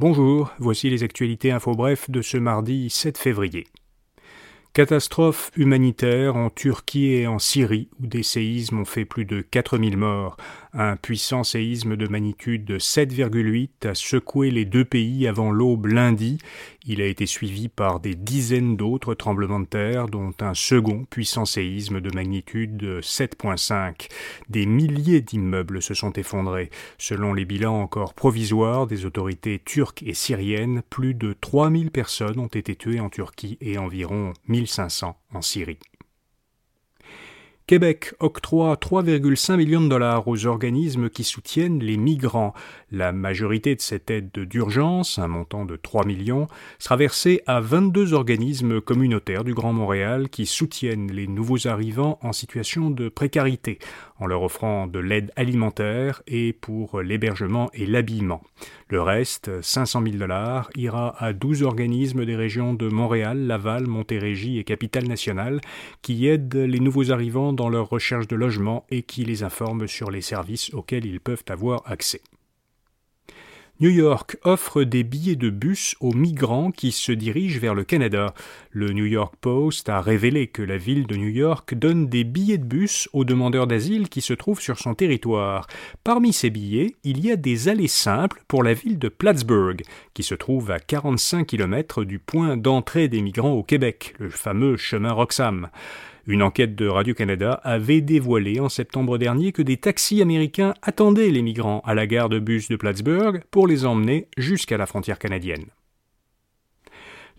Bonjour, voici les actualités info bref de ce mardi 7 février. Catastrophe humanitaire en Turquie et en Syrie, où des séismes ont fait plus de 4000 morts. Un puissant séisme de magnitude 7,8 a secoué les deux pays avant l'aube lundi. Il a été suivi par des dizaines d'autres tremblements de terre, dont un second puissant séisme de magnitude 7,5. Des milliers d'immeubles se sont effondrés. Selon les bilans encore provisoires des autorités turques et syriennes, plus de 3000 personnes ont été tuées en Turquie et environ 1500 en Syrie. Québec octroie 3,5 millions de dollars aux organismes qui soutiennent les migrants. La majorité de cette aide d'urgence, un montant de 3 millions, sera versée à 22 organismes communautaires du Grand Montréal qui soutiennent les nouveaux arrivants en situation de précarité, en leur offrant de l'aide alimentaire et pour l'hébergement et l'habillement. Le reste, 500 000 dollars, ira à 12 organismes des régions de Montréal, Laval, Montérégie et Capitale-Nationale qui aident les nouveaux arrivants dans leur recherche de logement et qui les informent sur les services auxquels ils peuvent avoir accès. New York offre des billets de bus aux migrants qui se dirigent vers le Canada. Le New York Post a révélé que la ville de New York donne des billets de bus aux demandeurs d'asile qui se trouvent sur son territoire. Parmi ces billets, il y a des allées simples pour la ville de Plattsburgh, qui se trouve à 45 km du point d'entrée des migrants au Québec, le fameux chemin Roxham. Une enquête de Radio-Canada avait dévoilé en septembre dernier que des taxis américains attendaient les migrants à la gare de bus de Plattsburgh pour les emmener jusqu'à la frontière canadienne.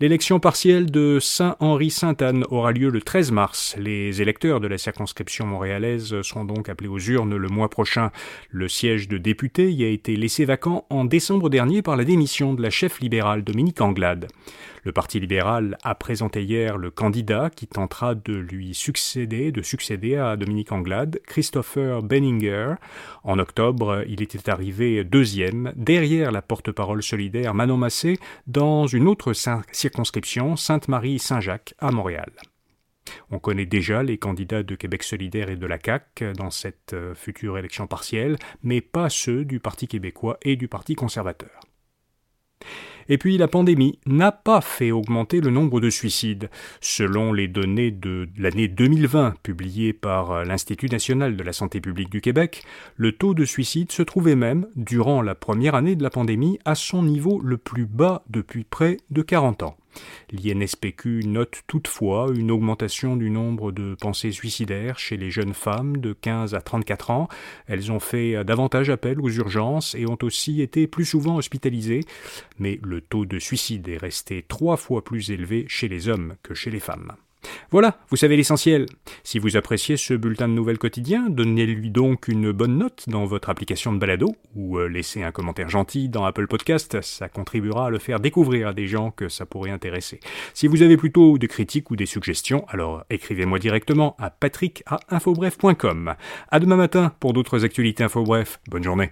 L'élection partielle de Saint-Henri-Sainte-Anne aura lieu le 13 mars. Les électeurs de la circonscription montréalaise sont donc appelés aux urnes le mois prochain. Le siège de député y a été laissé vacant en décembre dernier par la démission de la chef libérale Dominique Anglade. Le Parti libéral a présenté hier le candidat qui tentera de lui succéder, de succéder à Dominique Anglade, Christopher Benninger. En octobre, il était arrivé deuxième, derrière la porte-parole solidaire Manon Massé, dans une autre circonscription, Sainte-Marie-Saint-Jacques, à Montréal. On connaît déjà les candidats de Québec solidaire et de la CAQ dans cette euh, future élection partielle, mais pas ceux du Parti québécois et du Parti conservateur. Et puis la pandémie n'a pas fait augmenter le nombre de suicides. Selon les données de l'année 2020 publiées par l'Institut national de la santé publique du Québec, le taux de suicide se trouvait même, durant la première année de la pandémie, à son niveau le plus bas depuis près de 40 ans. L'INSPQ note toutefois une augmentation du nombre de pensées suicidaires chez les jeunes femmes de 15 à 34 ans. Elles ont fait davantage appel aux urgences et ont aussi été plus souvent hospitalisées, mais le taux de suicide est resté trois fois plus élevé chez les hommes que chez les femmes. Voilà, vous savez l'essentiel. Si vous appréciez ce bulletin de nouvelles quotidien, donnez-lui donc une bonne note dans votre application de balado ou euh, laissez un commentaire gentil dans Apple Podcast, ça contribuera à le faire découvrir à des gens que ça pourrait intéresser. Si vous avez plutôt des critiques ou des suggestions, alors écrivez-moi directement à patrick à infobref.com. À demain matin pour d'autres actualités infobref. Bonne journée.